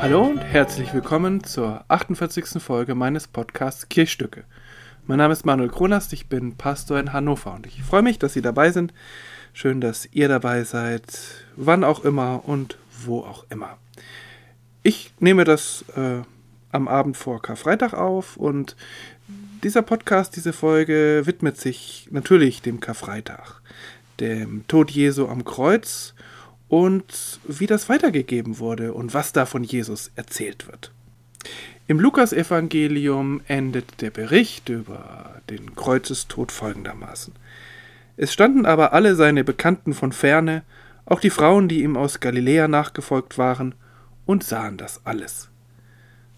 Herzlich willkommen zur 48. Folge meines Podcasts Kirchstücke. Mein Name ist Manuel Kronast, ich bin Pastor in Hannover und ich freue mich, dass Sie dabei sind. Schön, dass ihr dabei seid, wann auch immer und wo auch immer. Ich nehme das äh, am Abend vor Karfreitag auf und dieser Podcast, diese Folge widmet sich natürlich dem Karfreitag, dem Tod Jesu am Kreuz und wie das weitergegeben wurde und was da von Jesus erzählt wird. Im Lukasevangelium endet der Bericht über den Kreuzestod folgendermaßen. Es standen aber alle seine Bekannten von ferne, auch die Frauen, die ihm aus Galiläa nachgefolgt waren, und sahen das alles.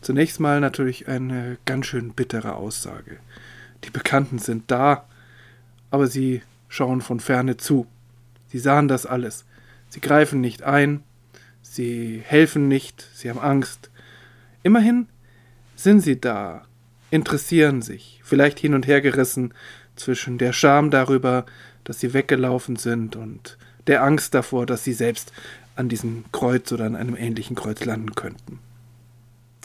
Zunächst mal natürlich eine ganz schön bittere Aussage. Die Bekannten sind da, aber sie schauen von ferne zu. Sie sahen das alles. Sie greifen nicht ein, sie helfen nicht, sie haben Angst. Immerhin sind sie da, interessieren sich, vielleicht hin und her gerissen zwischen der Scham darüber, dass sie weggelaufen sind und der Angst davor, dass sie selbst an diesem Kreuz oder an einem ähnlichen Kreuz landen könnten.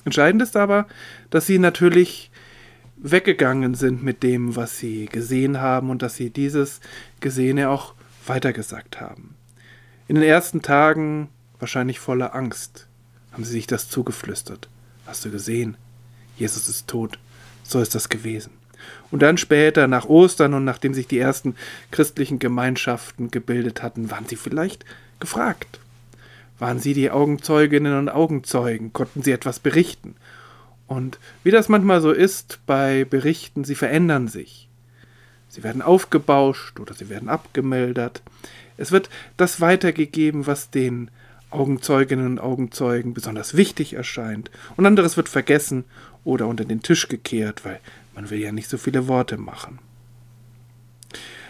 Entscheidend ist aber, dass sie natürlich weggegangen sind mit dem, was sie gesehen haben und dass sie dieses Gesehene auch weitergesagt haben. In den ersten Tagen, wahrscheinlich voller Angst, haben sie sich das zugeflüstert. Hast du gesehen? Jesus ist tot. So ist das gewesen. Und dann später, nach Ostern und nachdem sich die ersten christlichen Gemeinschaften gebildet hatten, waren sie vielleicht gefragt. Waren sie die Augenzeuginnen und Augenzeugen? Konnten sie etwas berichten? Und wie das manchmal so ist bei Berichten, sie verändern sich. Sie werden aufgebauscht oder sie werden abgemildert. Es wird das weitergegeben, was den Augenzeuginnen und Augenzeugen besonders wichtig erscheint, und anderes wird vergessen oder unter den Tisch gekehrt, weil man will ja nicht so viele Worte machen.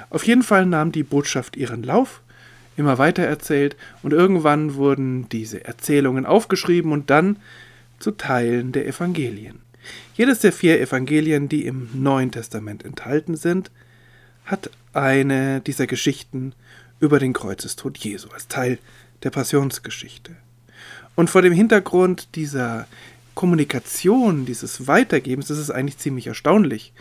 Auf jeden Fall nahm die Botschaft ihren Lauf, immer weiter erzählt, und irgendwann wurden diese Erzählungen aufgeschrieben und dann zu Teilen der Evangelien. Jedes der vier Evangelien, die im Neuen Testament enthalten sind, hat eine dieser Geschichten über den Kreuzestod Jesu als Teil der Passionsgeschichte. Und vor dem Hintergrund dieser Kommunikation, dieses Weitergebens, ist eigentlich ziemlich erstaunlich,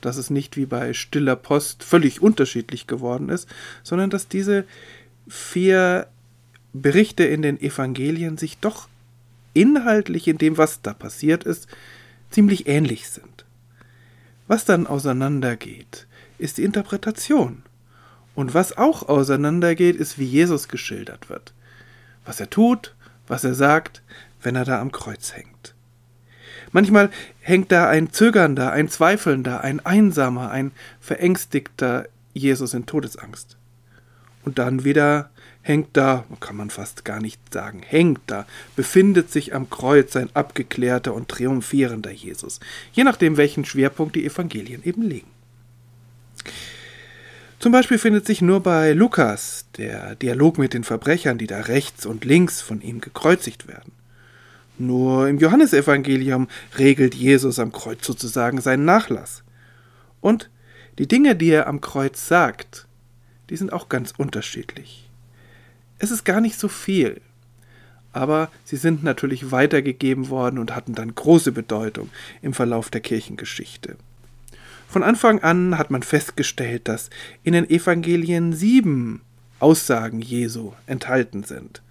dass es nicht wie bei stiller Post völlig unterschiedlich geworden ist, sondern dass diese vier Berichte in den Evangelien sich doch inhaltlich in dem, was da passiert ist, ziemlich ähnlich sind. Was dann auseinandergeht, ist die Interpretation. Und was auch auseinandergeht, ist, wie Jesus geschildert wird. Was er tut, was er sagt, wenn er da am Kreuz hängt. Manchmal hängt da ein zögernder, ein zweifelnder, ein einsamer, ein verängstigter Jesus in Todesangst. Und dann wieder hängt da, kann man fast gar nicht sagen, hängt da, befindet sich am Kreuz ein abgeklärter und triumphierender Jesus, je nachdem, welchen Schwerpunkt die Evangelien eben legen. Zum Beispiel findet sich nur bei Lukas der Dialog mit den Verbrechern, die da rechts und links von ihm gekreuzigt werden. Nur im Johannesevangelium regelt Jesus am Kreuz sozusagen seinen Nachlass. Und die Dinge, die er am Kreuz sagt, die sind auch ganz unterschiedlich. Es ist gar nicht so viel, aber sie sind natürlich weitergegeben worden und hatten dann große Bedeutung im Verlauf der Kirchengeschichte. Von Anfang an hat man festgestellt, dass in den Evangelien sieben Aussagen Jesu enthalten sind.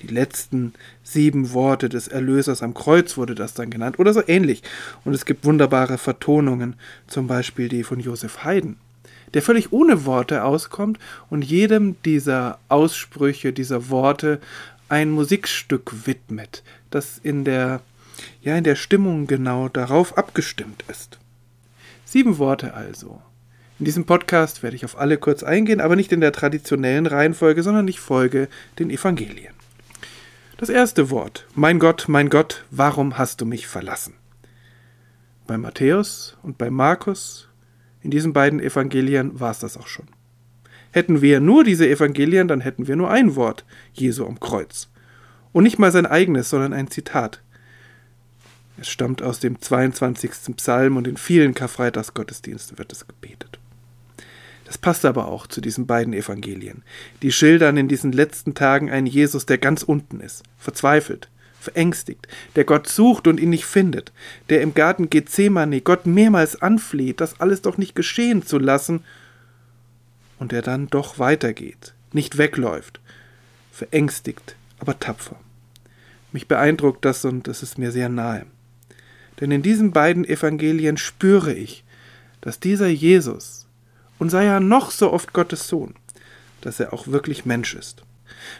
Die letzten sieben Worte des Erlösers am Kreuz wurde das dann genannt oder so ähnlich. Und es gibt wunderbare Vertonungen, zum Beispiel die von Josef Haydn, der völlig ohne Worte auskommt und jedem dieser Aussprüche, dieser Worte ein Musikstück widmet, das in der, ja, in der Stimmung genau darauf abgestimmt ist. Sieben Worte also. In diesem Podcast werde ich auf alle kurz eingehen, aber nicht in der traditionellen Reihenfolge, sondern ich folge den Evangelien. Das erste Wort. Mein Gott, mein Gott, warum hast du mich verlassen? Bei Matthäus und bei Markus, in diesen beiden Evangelien war es das auch schon. Hätten wir nur diese Evangelien, dann hätten wir nur ein Wort, Jesu am Kreuz. Und nicht mal sein eigenes, sondern ein Zitat. Es stammt aus dem 22. Psalm und in vielen Karfreitagsgottesdiensten wird es gebetet. Das passt aber auch zu diesen beiden Evangelien. Die schildern in diesen letzten Tagen einen Jesus, der ganz unten ist, verzweifelt, verängstigt, der Gott sucht und ihn nicht findet, der im Garten Gethsemane Gott mehrmals anfleht, das alles doch nicht geschehen zu lassen, und der dann doch weitergeht, nicht wegläuft, verängstigt, aber tapfer. Mich beeindruckt das und es ist mir sehr nahe. Denn in diesen beiden Evangelien spüre ich, dass dieser Jesus, und sei er noch so oft Gottes Sohn, dass er auch wirklich Mensch ist,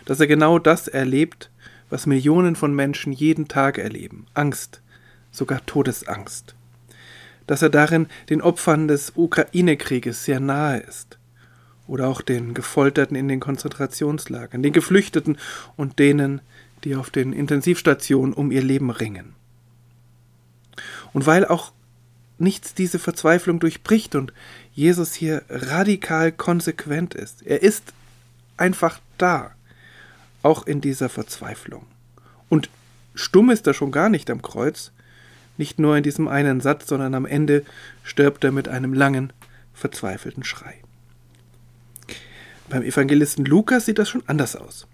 dass er genau das erlebt, was Millionen von Menschen jeden Tag erleben. Angst, sogar Todesangst. Dass er darin den Opfern des Ukraine-Krieges sehr nahe ist. Oder auch den Gefolterten in den Konzentrationslagern, den Geflüchteten und denen, die auf den Intensivstationen um ihr Leben ringen. Und weil auch nichts diese Verzweiflung durchbricht und Jesus hier radikal konsequent ist, er ist einfach da auch in dieser Verzweiflung. Und stumm ist er schon gar nicht am Kreuz, nicht nur in diesem einen Satz, sondern am Ende stirbt er mit einem langen, verzweifelten Schrei. Beim Evangelisten Lukas sieht das schon anders aus.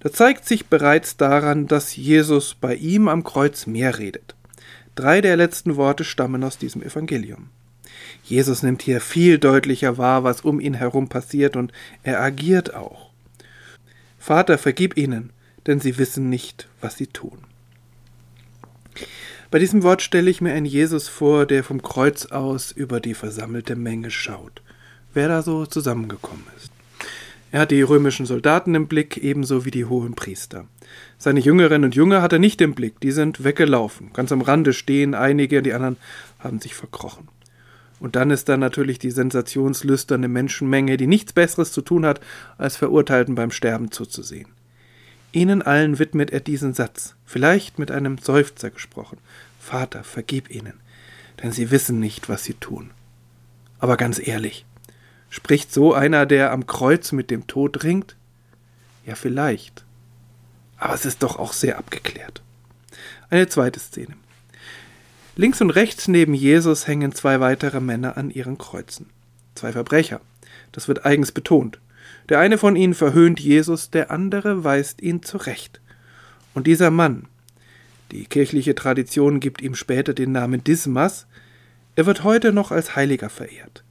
Da zeigt sich bereits daran, dass Jesus bei ihm am Kreuz mehr redet. Drei der letzten Worte stammen aus diesem Evangelium. Jesus nimmt hier viel deutlicher wahr, was um ihn herum passiert, und er agiert auch. Vater, vergib ihnen, denn sie wissen nicht, was sie tun. Bei diesem Wort stelle ich mir einen Jesus vor, der vom Kreuz aus über die versammelte Menge schaut, wer da so zusammengekommen ist. Er hat die römischen Soldaten im Blick, ebenso wie die hohen Priester. Seine Jüngerinnen und Jünger hat er nicht im Blick, die sind weggelaufen. Ganz am Rande stehen einige, die anderen haben sich verkrochen. Und dann ist da natürlich die sensationslüsterne Menschenmenge, die nichts Besseres zu tun hat, als Verurteilten beim Sterben zuzusehen. Ihnen allen widmet er diesen Satz, vielleicht mit einem Seufzer gesprochen. Vater, vergib ihnen, denn sie wissen nicht, was sie tun. Aber ganz ehrlich, spricht so einer, der am Kreuz mit dem Tod ringt? Ja, vielleicht. Aber es ist doch auch sehr abgeklärt. Eine zweite Szene. Links und rechts neben Jesus hängen zwei weitere Männer an ihren Kreuzen. Zwei Verbrecher. Das wird eigens betont. Der eine von ihnen verhöhnt Jesus, der andere weist ihn zurecht. Und dieser Mann, die kirchliche Tradition gibt ihm später den Namen Dismas, er wird heute noch als Heiliger verehrt.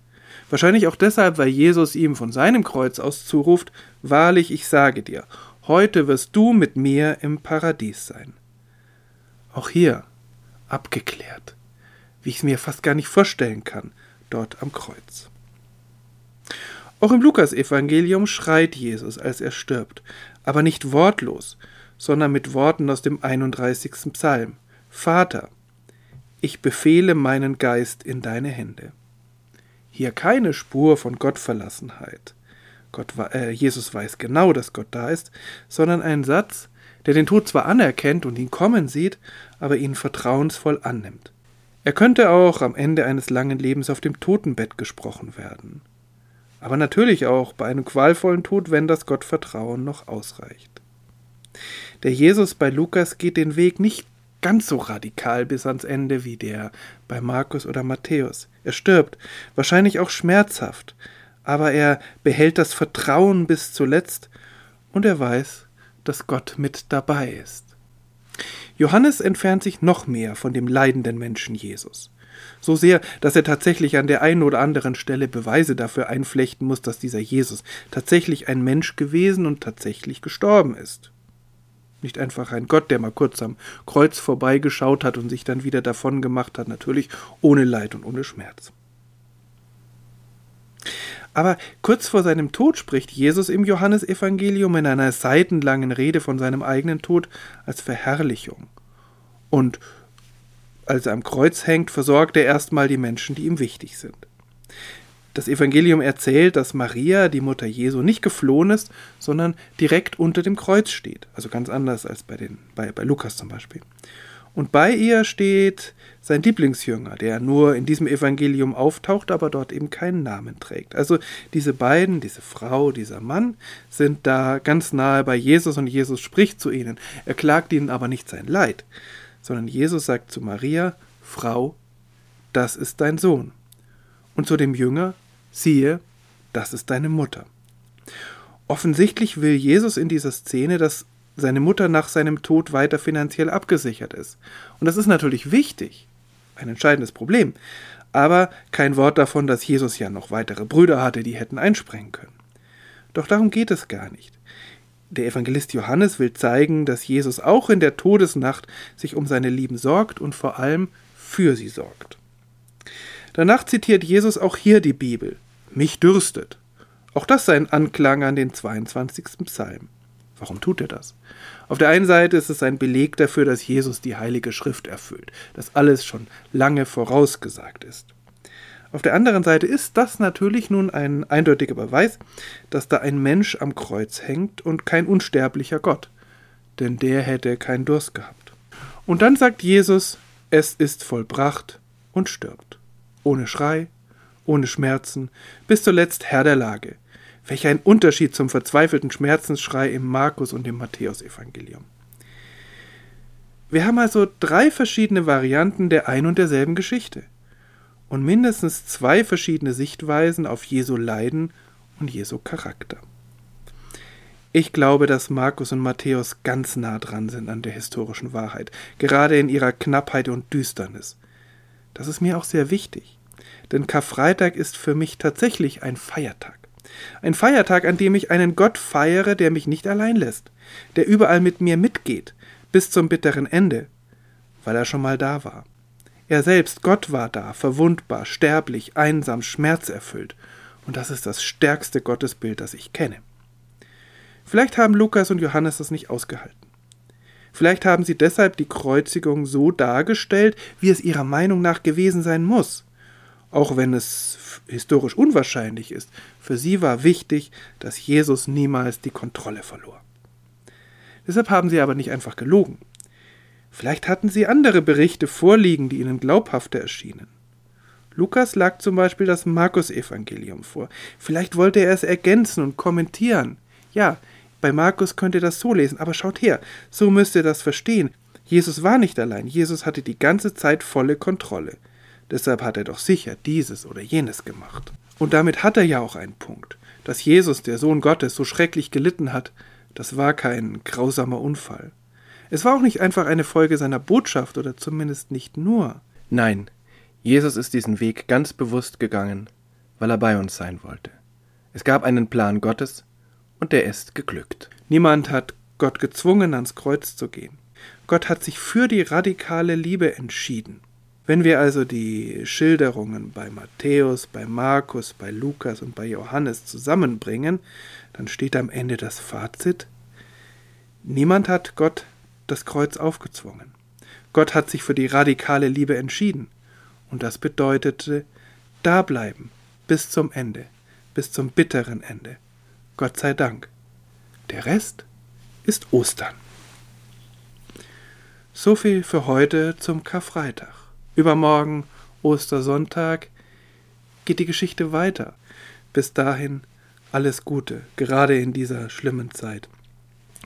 Wahrscheinlich auch deshalb, weil Jesus ihm von seinem Kreuz aus zuruft, Wahrlich, ich sage dir, heute wirst du mit mir im Paradies sein. Auch hier abgeklärt, wie ich es mir fast gar nicht vorstellen kann, dort am Kreuz. Auch im Lukasevangelium schreit Jesus, als er stirbt, aber nicht wortlos, sondern mit Worten aus dem 31. Psalm. Vater, ich befehle meinen Geist in deine Hände. Hier keine Spur von Gottverlassenheit. Gott, äh, Jesus weiß genau, dass Gott da ist, sondern ein Satz, der den Tod zwar anerkennt und ihn kommen sieht, aber ihn vertrauensvoll annimmt. Er könnte auch am Ende eines langen Lebens auf dem Totenbett gesprochen werden. Aber natürlich auch bei einem qualvollen Tod, wenn das Gottvertrauen noch ausreicht. Der Jesus bei Lukas geht den Weg nicht ganz so radikal bis ans Ende wie der bei Markus oder Matthäus. Er stirbt, wahrscheinlich auch schmerzhaft, aber er behält das Vertrauen bis zuletzt und er weiß, dass Gott mit dabei ist. Johannes entfernt sich noch mehr von dem leidenden Menschen Jesus. So sehr, dass er tatsächlich an der einen oder anderen Stelle Beweise dafür einflechten muss, dass dieser Jesus tatsächlich ein Mensch gewesen und tatsächlich gestorben ist. Nicht einfach ein Gott, der mal kurz am Kreuz vorbeigeschaut hat und sich dann wieder davon gemacht hat, natürlich ohne Leid und ohne Schmerz. Aber kurz vor seinem Tod spricht Jesus im Johannesevangelium in einer seitenlangen Rede von seinem eigenen Tod als Verherrlichung. Und als er am Kreuz hängt, versorgt er erstmal die Menschen, die ihm wichtig sind. Das Evangelium erzählt, dass Maria, die Mutter Jesu, nicht geflohen ist, sondern direkt unter dem Kreuz steht. Also ganz anders als bei, den, bei, bei Lukas zum Beispiel. Und bei ihr steht sein Lieblingsjünger, der nur in diesem Evangelium auftaucht, aber dort eben keinen Namen trägt. Also diese beiden, diese Frau, dieser Mann, sind da ganz nahe bei Jesus und Jesus spricht zu ihnen. Er klagt ihnen aber nicht sein Leid, sondern Jesus sagt zu Maria, Frau, das ist dein Sohn. Und zu dem Jünger, siehe, das ist deine Mutter. Offensichtlich will Jesus in dieser Szene, dass seine Mutter nach seinem Tod weiter finanziell abgesichert ist. Und das ist natürlich wichtig, ein entscheidendes Problem, aber kein Wort davon, dass Jesus ja noch weitere Brüder hatte, die hätten einspringen können. Doch darum geht es gar nicht. Der Evangelist Johannes will zeigen, dass Jesus auch in der Todesnacht sich um seine Lieben sorgt und vor allem für sie sorgt. Danach zitiert Jesus auch hier die Bibel. Mich dürstet. Auch das sei ein Anklang an den 22. Psalm. Warum tut er das? Auf der einen Seite ist es ein Beleg dafür, dass Jesus die Heilige Schrift erfüllt, dass alles schon lange vorausgesagt ist. Auf der anderen Seite ist das natürlich nun ein eindeutiger Beweis, dass da ein Mensch am Kreuz hängt und kein unsterblicher Gott, denn der hätte keinen Durst gehabt. Und dann sagt Jesus, es ist vollbracht und stirbt. Ohne Schrei, ohne Schmerzen, bis zuletzt Herr der Lage, Welch ein Unterschied zum verzweifelten Schmerzensschrei im Markus- und im Matthäusevangelium. Wir haben also drei verschiedene Varianten der ein und derselben Geschichte und mindestens zwei verschiedene Sichtweisen auf Jesu Leiden und Jesu Charakter. Ich glaube, dass Markus und Matthäus ganz nah dran sind an der historischen Wahrheit, gerade in ihrer Knappheit und Düsternis. Das ist mir auch sehr wichtig, denn Karfreitag ist für mich tatsächlich ein Feiertag. Ein Feiertag, an dem ich einen Gott feiere, der mich nicht allein lässt, der überall mit mir mitgeht, bis zum bitteren Ende, weil er schon mal da war. Er selbst, Gott war da, verwundbar, sterblich, einsam, schmerzerfüllt, und das ist das stärkste Gottesbild, das ich kenne. Vielleicht haben Lukas und Johannes das nicht ausgehalten. Vielleicht haben sie deshalb die Kreuzigung so dargestellt, wie es ihrer Meinung nach gewesen sein muss auch wenn es historisch unwahrscheinlich ist, für sie war wichtig, dass Jesus niemals die Kontrolle verlor. Deshalb haben sie aber nicht einfach gelogen. Vielleicht hatten sie andere Berichte vorliegen, die ihnen glaubhafter erschienen. Lukas lag zum Beispiel das Markus-Evangelium vor. Vielleicht wollte er es ergänzen und kommentieren. Ja, bei Markus könnt ihr das so lesen, aber schaut her, so müsst ihr das verstehen. Jesus war nicht allein, Jesus hatte die ganze Zeit volle Kontrolle. Deshalb hat er doch sicher dieses oder jenes gemacht. Und damit hat er ja auch einen Punkt. Dass Jesus, der Sohn Gottes, so schrecklich gelitten hat, das war kein grausamer Unfall. Es war auch nicht einfach eine Folge seiner Botschaft oder zumindest nicht nur. Nein, Jesus ist diesen Weg ganz bewusst gegangen, weil er bei uns sein wollte. Es gab einen Plan Gottes und der ist geglückt. Niemand hat Gott gezwungen, ans Kreuz zu gehen. Gott hat sich für die radikale Liebe entschieden. Wenn wir also die Schilderungen bei Matthäus, bei Markus, bei Lukas und bei Johannes zusammenbringen, dann steht am Ende das Fazit, niemand hat Gott das Kreuz aufgezwungen. Gott hat sich für die radikale Liebe entschieden. Und das bedeutete, da bleiben bis zum Ende, bis zum bitteren Ende. Gott sei Dank. Der Rest ist Ostern. So viel für heute zum Karfreitag. Übermorgen, Ostersonntag, geht die Geschichte weiter. Bis dahin alles Gute, gerade in dieser schlimmen Zeit.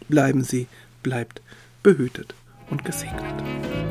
Bleiben Sie, bleibt behütet und gesegnet.